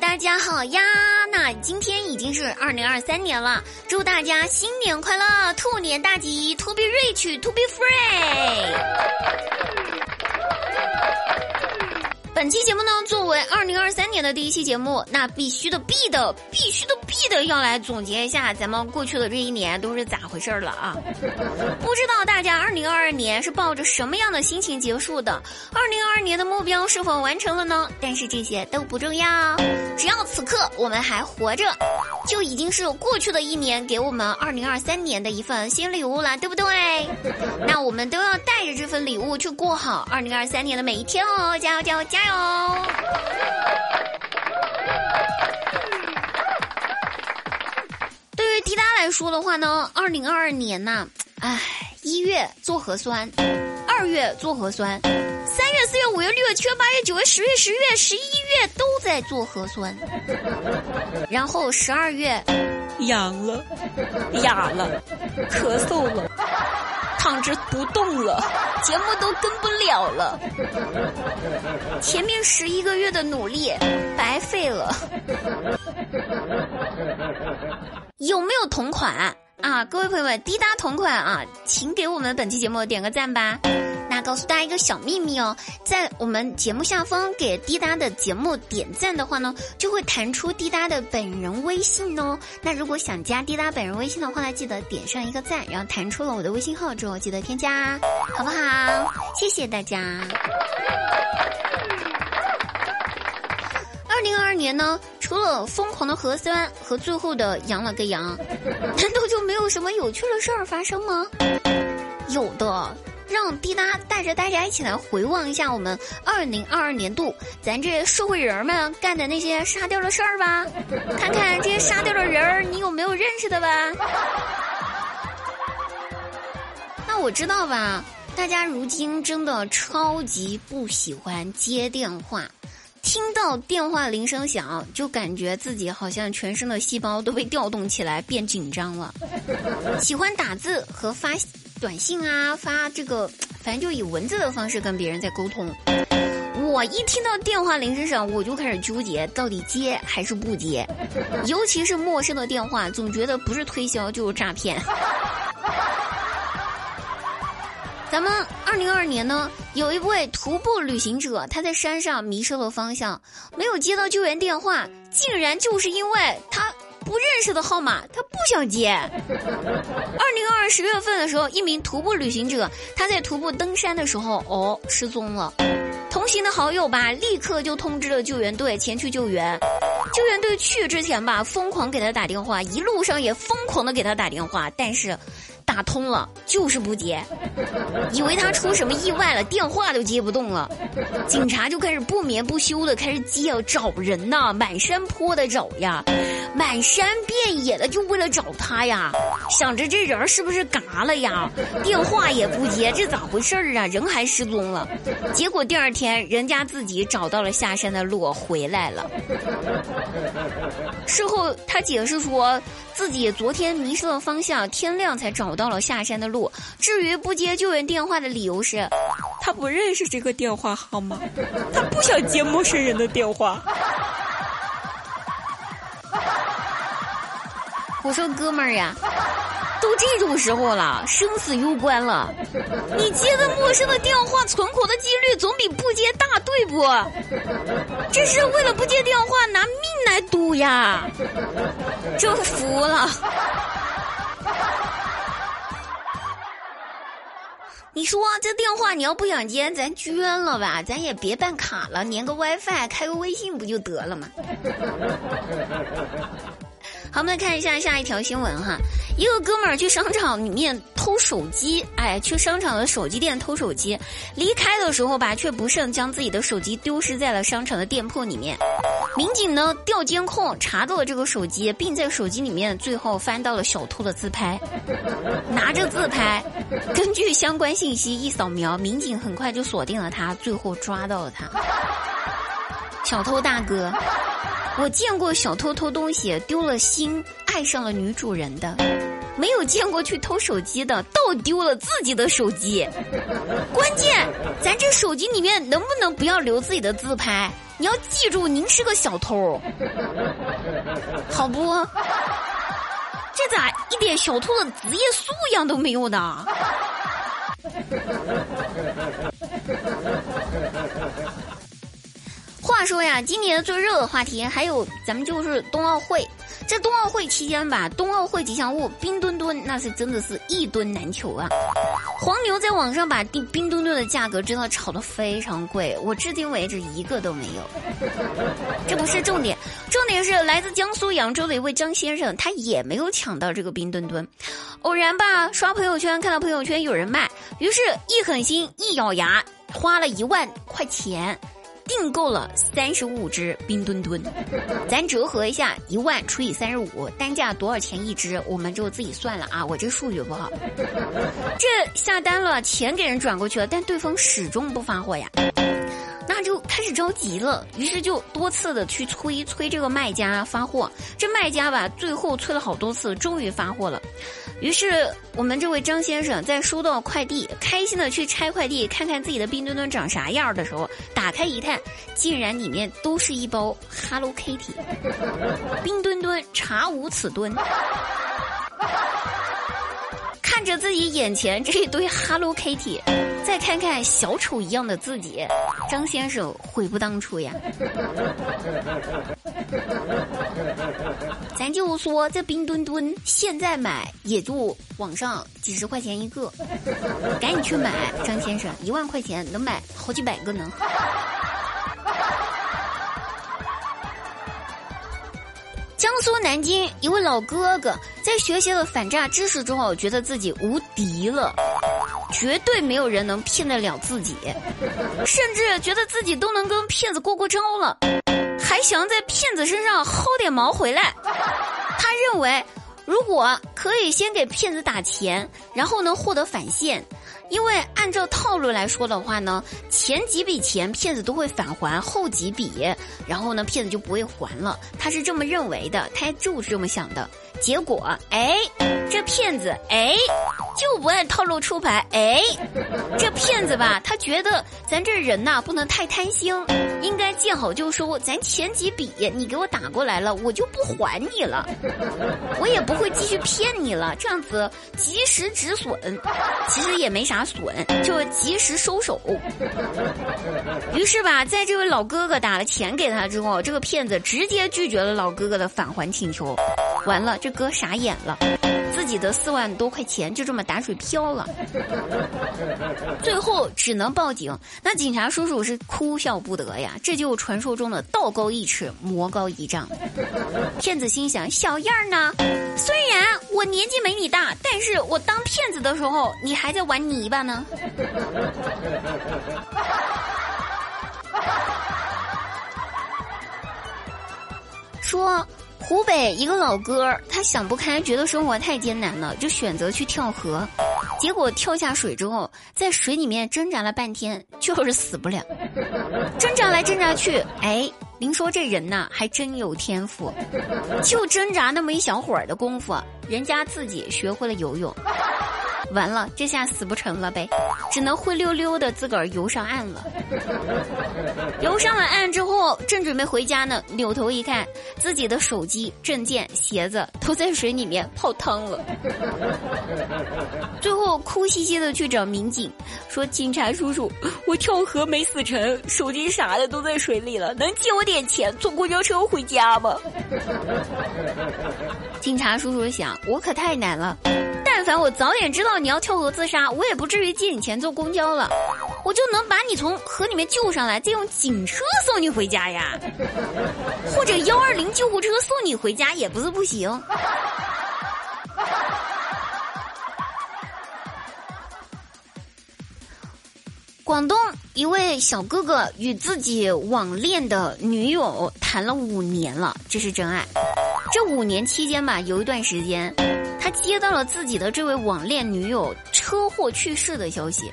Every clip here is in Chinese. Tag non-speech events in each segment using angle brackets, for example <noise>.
大家好呀！那今天已经是二零二三年了，祝大家新年快乐，兔年大吉，To be rich，To be free。本期节目呢，作为二零二三年的第一期节目，那必须的必的必须的必的要来总结一下咱们过去的这一年都是咋回事了啊？不知道大家二零二二年是抱着什么样的心情结束的？二零二二年的目标是否完成了呢？但是这些都不重要，只要此刻我们还活着，就已经是过去的一年给我们二零二三年的一份新礼物了，对不对？那我们都要带着这份礼物去过好二零二三年的每一天哦！加油加油加！油，滴答来说的话呢，二零二二年呐，唉，一月做核酸，二月做核酸，三月、四月、五月、六月、七月、八月、九月、十月、十一月、十一月都在做核酸，然后十二月阳了，哑了，咳嗽了。躺着不动了，节目都跟不了了，前面十一个月的努力白费了。<laughs> 有没有同款啊？各位朋友们，滴答同款啊，请给我们本期节目点个赞吧。那告诉大家一个小秘密哦，在我们节目下方给滴答的节目点赞的话呢，就会弹出滴答的本人微信哦。那如果想加滴答本人微信的话呢，记得点上一个赞，然后弹出了我的微信号之后，记得添加，好不好？谢谢大家。二零二二年呢，除了疯狂的核酸和最后的阳了个阳，难道就没有什么有趣的事儿发生吗？有的。让滴答带着大家一起来回望一下我们二零二二年度咱这社会人们干的那些沙雕的事儿吧，看看这些沙雕的人儿你有没有认识的吧？<laughs> 那我知道吧，大家如今真的超级不喜欢接电话，听到电话铃声响就感觉自己好像全身的细胞都被调动起来变紧张了，<laughs> 喜欢打字和发。短信啊，发这个，反正就以文字的方式跟别人在沟通。我一听到电话铃声响，我就开始纠结，到底接还是不接。尤其是陌生的电话，总觉得不是推销就是诈骗。咱们二零二二年呢，有一位徒步旅行者，他在山上迷失了方向，没有接到救援电话，竟然就是因为他。不认识的号码，他不想接。<laughs> 二零二二十月份的时候，一名徒步旅行者，他在徒步登山的时候，哦，失踪了。同行的好友吧，立刻就通知了救援队前去救援。救援队去之前吧，疯狂给他打电话，一路上也疯狂的给他打电话，但是。打通了，就是不接，以为他出什么意外了，电话都接不动了。警察就开始不眠不休的开始接找人呐，满山坡的找呀，满山遍野的就为了找他呀。想着这人是不是嘎了呀？电话也不接，这咋回事儿啊？人还失踪了。结果第二天，人家自己找到了下山的路，回来了。事后他解释说，自己昨天迷失了方向，天亮才找。到了下山的路。至于不接救援电话的理由是，他不认识这个电话号码，他不想接陌生人的电话。我说哥们儿呀，都这种时候了，生死攸关了，你接个陌生的电话，存活的几率总比不接大，对不？这是为了不接电话拿命来赌呀！真服了。你说这电话你要不想接，咱捐了吧，咱也别办卡了，连个 WiFi，开个微信不就得了吗？<laughs> 好，我们来看一下下一条新闻哈。一个哥们儿去商场里面偷手机，哎，去商场的手机店偷手机，离开的时候吧，却不慎将自己的手机丢失在了商场的店铺里面。民警呢调监控查到了这个手机，并在手机里面最后翻到了小偷的自拍，<laughs> 拿着自拍，根据相关信息一扫描，民警很快就锁定了他，最后抓到了他。小偷大哥。我见过小偷偷东西丢了心爱上了女主人的，没有见过去偷手机的，倒丢了自己的手机。关键，咱这手机里面能不能不要留自己的自拍？你要记住，您是个小偷，好不？这咋一点小偷的职业素养都没有呢？话说呀，今年最热的话题还有咱们就是冬奥会。这冬奥会期间吧，冬奥会吉祥物冰墩墩那是真的是一墩难求啊。黄牛在网上把冰冰墩墩的价格真的炒得非常贵，我至今为止一个都没有。这不是重点，重点是来自江苏扬州的一位张先生，他也没有抢到这个冰墩墩。偶然吧，刷朋友圈看到朋友圈有人卖，于是一狠心一咬牙，花了一万块钱。订购了三十五只冰墩墩，咱折合一下，一万除以三十五，单价多少钱一只？我们就自己算了啊！我这数学不好。这下单了，钱给人转过去了，但对方始终不发货呀，那就开始着急了，于是就多次的去催催这个卖家发货。这卖家吧，最后催了好多次，终于发货了。于是，我们这位张先生在收到快递，开心的去拆快递，看看自己的冰墩墩长啥样的时候，打开一看，竟然里面都是一包 Hello Kitty，<laughs> 冰墩墩查无此墩。<laughs> 看着自己眼前这一堆 Hello Kitty，再看看小丑一样的自己，张先生悔不当初呀。咱就说这冰墩墩现在买也就网上几十块钱一个，赶紧去买，张先生，一万块钱能买好几百个呢。江苏南京一位老哥哥在学习了反诈知识之后，觉得自己无敌了，绝对没有人能骗得了自己，甚至觉得自己都能跟骗子过过招了。还想在骗子身上薅点毛回来，认为，如果可以先给骗子打钱，然后能获得返现，因为按照套路来说的话呢，前几笔钱骗子都会返还，后几笔，然后呢骗子就不会还了。他是这么认为的，他就是这么想的。结果，哎，这骗子，哎，就不按套路出牌，哎，这骗子吧，他觉得咱这人呐不能太贪心，应该见好就收。咱前几笔你给我打过来了，我就不还你了，我也不会继续骗你了。这样子及时止损，其实也没啥损，就及时收手。于是吧，在这位老哥哥打了钱给他之后，这个骗子直接拒绝了老哥哥的返还请求。完了，这哥傻眼了，自己的四万多块钱就这么打水漂了，最后只能报警。那警察叔叔是哭笑不得呀，这就传说中的道高一尺，魔高一丈。骗子心想：小样儿呢？虽然我年纪没你大，但是我当骗子的时候，你还在玩泥巴呢。<laughs> 说。湖北一个老哥，他想不开，觉得生活太艰难了，就选择去跳河。结果跳下水之后，在水里面挣扎了半天，就是死不了。挣扎来挣扎去，哎，您说这人呐，还真有天赋。就挣扎那么一小会儿的功夫，人家自己学会了游泳。完了，这下死不成了呗，只能灰溜溜的自个儿游上岸了。<laughs> 游上了岸之后，正准备回家呢，扭头一看，自己的手机、证件、鞋子都在水里面泡汤了。最后哭兮兮的去找民警，说：“警察叔叔，我跳河没死成，手机啥的都在水里了，能借我点钱坐公交车回家吗？” <laughs> 警察叔叔想，我可太难了。凡我早点知道你要跳河自杀，我也不至于借你钱坐公交了，我就能把你从河里面救上来，再用警车送你回家呀，或者幺二零救护车送你回家也不是不行。广东一位小哥哥与自己网恋的女友谈了五年了，这是真爱。这五年期间吧，有一段时间。他接到了自己的这位网恋女友车祸去世的消息，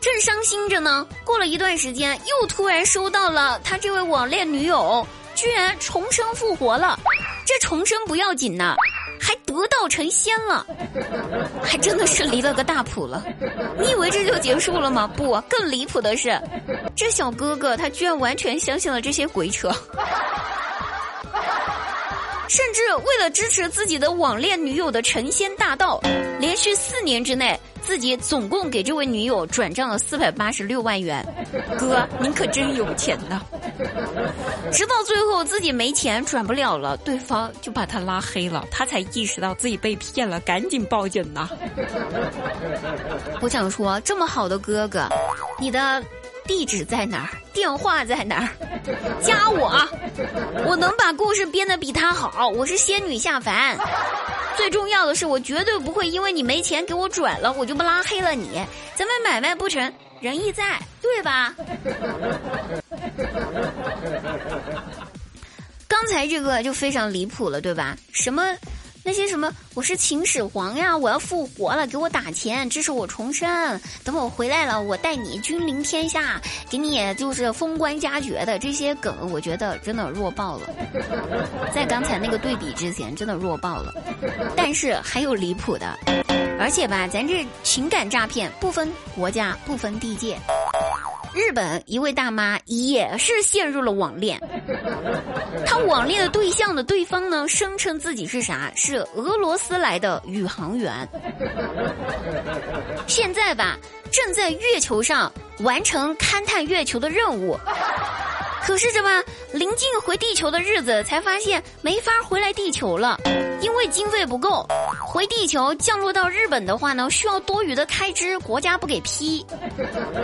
正伤心着呢。过了一段时间，又突然收到了他这位网恋女友居然重生复活了。这重生不要紧呐，还得道成仙了，还真的是离了个大谱了。你以为这就结束了吗？不，更离谱的是，这小哥哥他居然完全相信了这些鬼扯。甚至为了支持自己的网恋女友的成仙大道，连续四年之内，自己总共给这位女友转账了四百八十六万元。哥，您可真有钱呐！直到最后自己没钱转不了了，对方就把他拉黑了，他才意识到自己被骗了，赶紧报警呐！我想说，这么好的哥哥，你的。地址在哪儿？电话在哪儿？加我，我能把故事编得比他好。我是仙女下凡。最重要的是，我绝对不会因为你没钱给我转了，我就不拉黑了你。咱们买卖不成，仁义在，对吧？刚才这个就非常离谱了，对吧？什么？那些什么，我是秦始皇呀，我要复活了，给我打钱，支持我重生。等我回来了，我带你君临天下，给你就是封官加爵的这些梗，我觉得真的弱爆了。在刚才那个对比之前，真的弱爆了。但是还有离谱的，而且吧，咱这情感诈骗不分国家，不分地界。日本一位大妈也是陷入了网恋，她网恋的对象的对方呢，声称自己是啥？是俄罗斯来的宇航员，现在吧，正在月球上完成勘探月球的任务。可是这吧，临近回地球的日子，才发现没法回来地球了，因为经费不够。回地球降落到日本的话呢，需要多余的开支，国家不给批。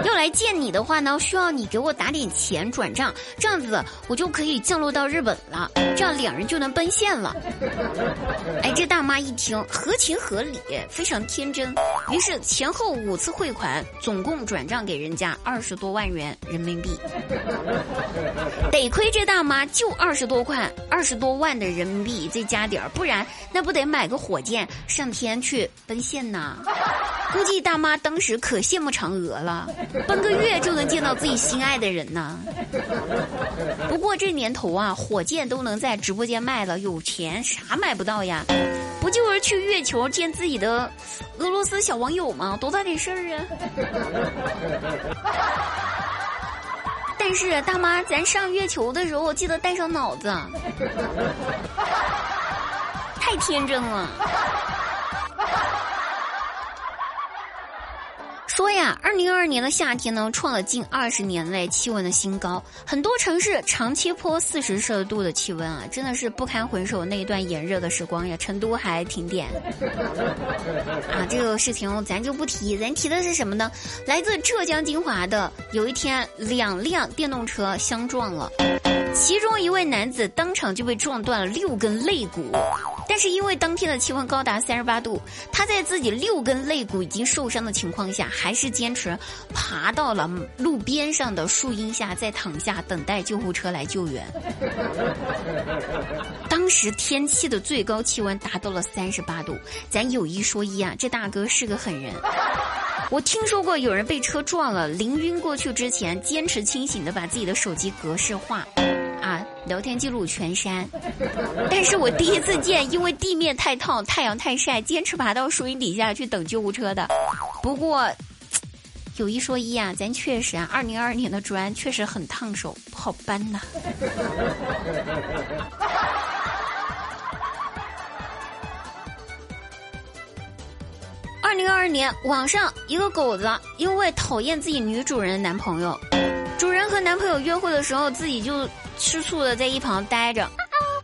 要来见你的话呢，需要你给我打点钱转账，这样子我就可以降落到日本了，这样两人就能奔现了。哎，这大妈一听合情合理，非常天真，于是前后五次汇款，总共转账给人家二十多万元人民币。得亏这大妈就二十多块，二十多万的人民币再加点儿，不然那不得买个火箭上天去奔现呐？估计大妈当时可羡慕嫦娥了，奔个月就能见到自己心爱的人呢。不过这年头啊，火箭都能在直播间卖了，有钱啥买不到呀？不就是去月球见自己的俄罗斯小网友吗？多大点事儿啊？<laughs> 但是大妈，咱上月球的时候记得带上脑子，太天真了。说呀，二零二二年的夏天呢，创了近二十年来气温的新高，很多城市长期破四十摄氏度的气温啊，真的是不堪回首那一段炎热的时光呀。成都还停电啊，这个事情咱就不提，咱提的是什么呢？来自浙江金华的，有一天两辆电动车相撞了，其中一位男子当场就被撞断了六根肋骨。但是因为当天的气温高达三十八度，他在自己六根肋骨已经受伤的情况下，还是坚持爬到了路边上的树荫下，再躺下等待救护车来救援。<laughs> 当时天气的最高气温达到了三十八度，咱有一说一啊，这大哥是个狠人。我听说过有人被车撞了，临晕过去之前，坚持清醒的把自己的手机格式化。聊天记录全删，但是我第一次见因为地面太烫、太阳太晒，坚持爬到树荫底下去等救护车的。不过，有一说一啊，咱确实啊，二零二二年的砖确实很烫手，不好搬呐。二零二二年，网上一个狗子因为讨厌自己女主人的男朋友，主人和男朋友约会的时候，自己就。吃醋的在一旁待着，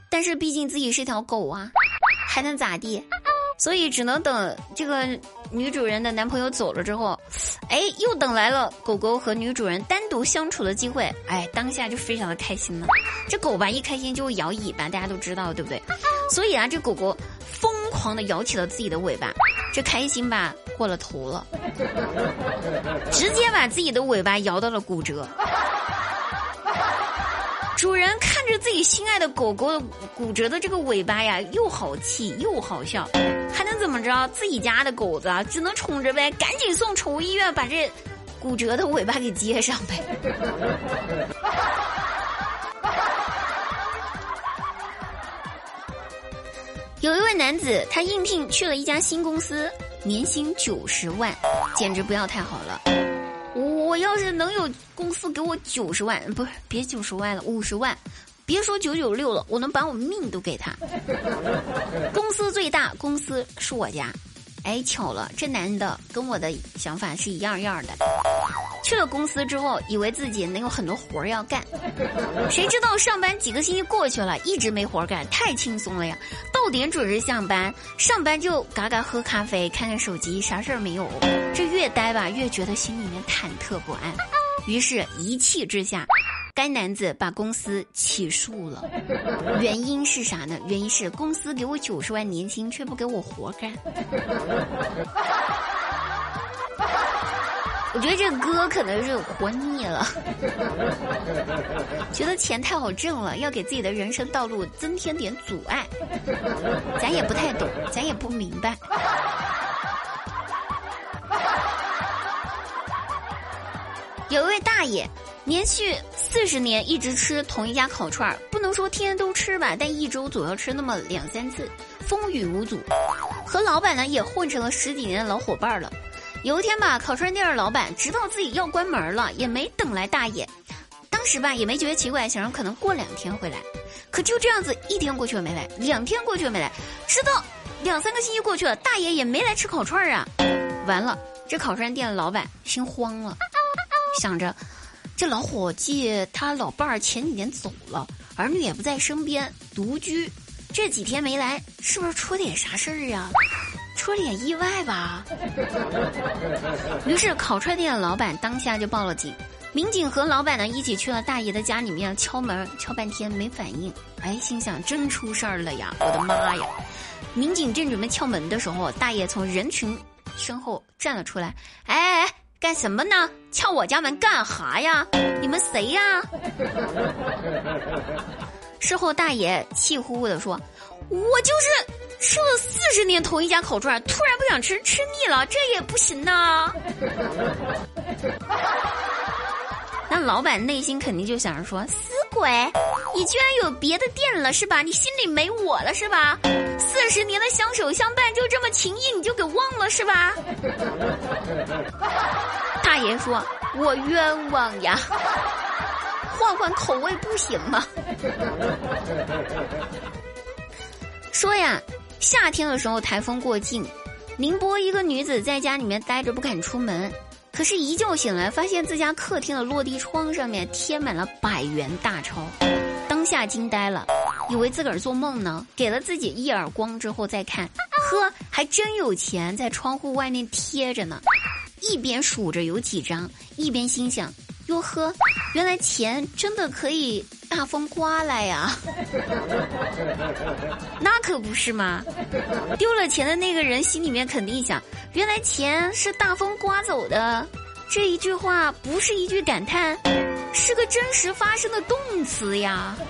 但是毕竟自己是条狗啊，还能咋地？所以只能等这个女主人的男朋友走了之后，哎，又等来了狗狗和女主人单独相处的机会。哎，当下就非常的开心了。这狗吧，一开心就会摇尾巴，大家都知道，对不对？所以啊，这狗狗疯狂的摇起了自己的尾巴，这开心吧过了头了，直接把自己的尾巴摇到了骨折。主人看着自己心爱的狗狗骨折的这个尾巴呀，又好气又好笑，还能怎么着？自己家的狗子只能宠着呗，赶紧送宠物医院把这骨折的尾巴给接上呗。<laughs> 有一位男子，他应聘去了一家新公司，年薪九十万，简直不要太好了。我要是能有公司给我九十万，不是别九十万了，五十万，别说九九六了，我能把我命都给他。<laughs> 公司最大，公司是我家。哎，巧了，这男的跟我的想法是一样样的。去了公司之后，以为自己能有很多活儿要干，谁知道上班几个星期过去了，一直没活儿干，太轻松了呀！到点准时上班，上班就嘎嘎喝咖啡，看看手机，啥事儿没有。这越待吧，越觉得心里面忐忑不安。于是，一气之下。该男子把公司起诉了，原因是啥呢？原因是公司给我九十万年薪，却不给我活干。我觉得这哥可能是活腻了，觉得钱太好挣了，要给自己的人生道路增添点阻碍。咱也不太懂，咱也不明白。有一位大爷。连续四十年一直吃同一家烤串儿，不能说天天都吃吧，但一周总要吃那么两三次，风雨无阻。和老板呢也混成了十几年的老伙伴了。有一天吧，烤串店的老板知道自己要关门了，也没等来大爷。当时吧也没觉得奇怪，想着可能过两天会来。可就这样子，一天过去了没来，两天过去了没来，直到两三个星期过去了，大爷也没来吃烤串儿啊。完了，这烤串店的老板心慌了，想着。这老伙计他老伴儿前几年走了，儿女也不在身边，独居，这几天没来，是不是出点啥事儿啊？出了点意外吧？于是烤串店的老板当下就报了警，民警和老板呢一起去了大爷的家里面敲门，敲半天没反应，哎，心想真出事儿了呀！我的妈呀！民警正准备敲门的时候，大爷从人群身后站了出来，哎哎哎！干什么呢？敲我家门干哈呀？你们谁呀？事后大爷气呼呼的说：“我就是吃了四十年同一家烤串，突然不想吃，吃腻了，这也不行呐。<laughs> ”那老板内心肯定就想着说：“死鬼，你居然有别的店了是吧？你心里没我了是吧？四十年的相守相伴就这么情谊你就给忘了是吧？” <laughs> 大爷说：“我冤枉呀，换换口味不行吗？” <laughs> 说呀，夏天的时候台风过境，宁波一个女子在家里面待着不敢出门，可是，一觉醒来发现自家客厅的落地窗上面贴满了百元大钞，当下惊呆了，以为自个儿做梦呢，给了自己一耳光之后再看，呵，还真有钱在窗户外面贴着呢。一边数着有几张，一边心想：“哟呵，原来钱真的可以大风刮来呀！” <laughs> 那可不是嘛！丢了钱的那个人心里面肯定想：“原来钱是大风刮走的。”这一句话不是一句感叹，是个真实发生的动词呀！<laughs>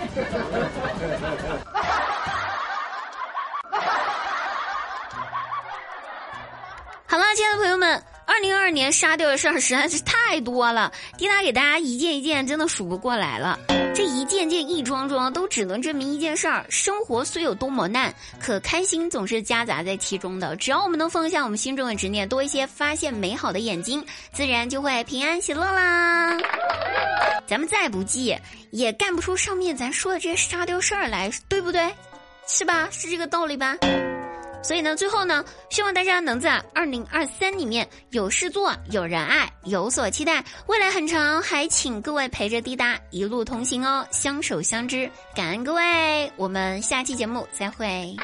好了，亲爱的朋友们。二零二二年沙雕的事儿实在是太多了，滴答给大家一件一件，真的数不过来了。这一件件一桩桩，都只能证明一件事儿：生活虽有多磨难，可开心总是夹杂在其中的。只要我们能放下我们心中的执念，多一些发现美好的眼睛，自然就会平安喜乐啦。咱们再不济，也干不出上面咱说的这些沙雕事儿来，对不对？是吧？是这个道理吧？所以呢，最后呢，希望大家能在二零二三里面有事做、有人爱、有所期待。未来很长，还请各位陪着滴答一路同行哦，相守相知，感恩各位，我们下期节目再会。